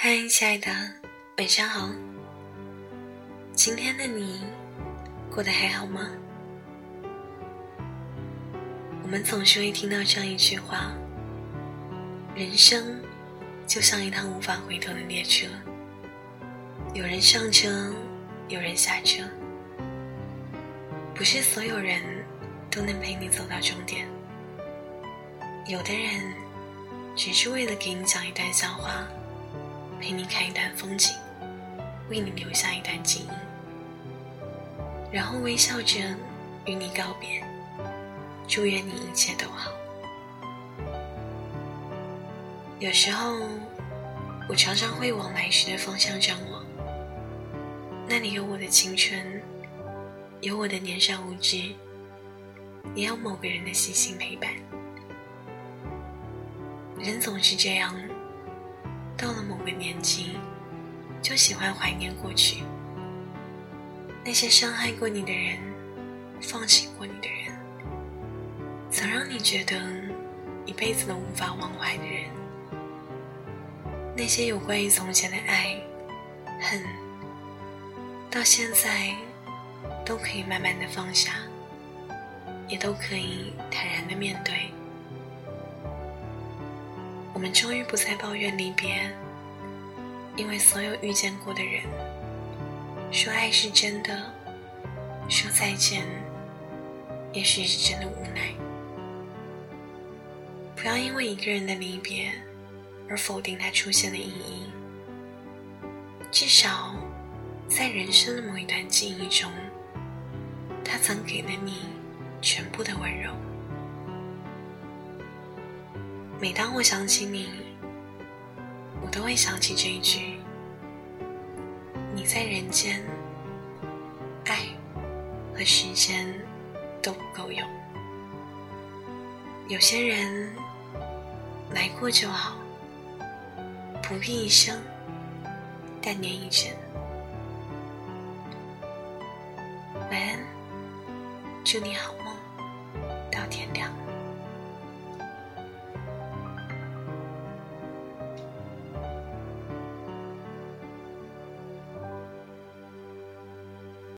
嗨，亲爱的，晚上好。今天的你过得还好吗？我们总是会听到这样一句话：人生就像一趟无法回头的列车，有人上车，有人下车，不是所有人都能陪你走到终点。有的人只是为了给你讲一段笑话，陪你看一段风景，为你留下一段记忆，然后微笑着与你告别，祝愿你一切都好。有时候，我常常会往来时的方向张望，那里有我的青春，有我的年少无知，也有某个人的细心陪伴。人总是这样，到了某个年纪，就喜欢怀念过去，那些伤害过你的人，放弃过你的人，曾让你觉得一辈子都无法忘怀的人，那些有关于从前的爱、恨，到现在都可以慢慢的放下，也都可以坦然的面对。我们终于不再抱怨离别，因为所有遇见过的人，说爱是真的，说再见，也许是真的无奈。不要因为一个人的离别而否定他出现的意义。至少，在人生的某一段记忆中，他曾给了你全部的温柔。每当我想起你，我都会想起这一句：“你在人间，爱和时间都不够用。有些人来过就好，不必一生，但念一生。”晚安，祝你好梦。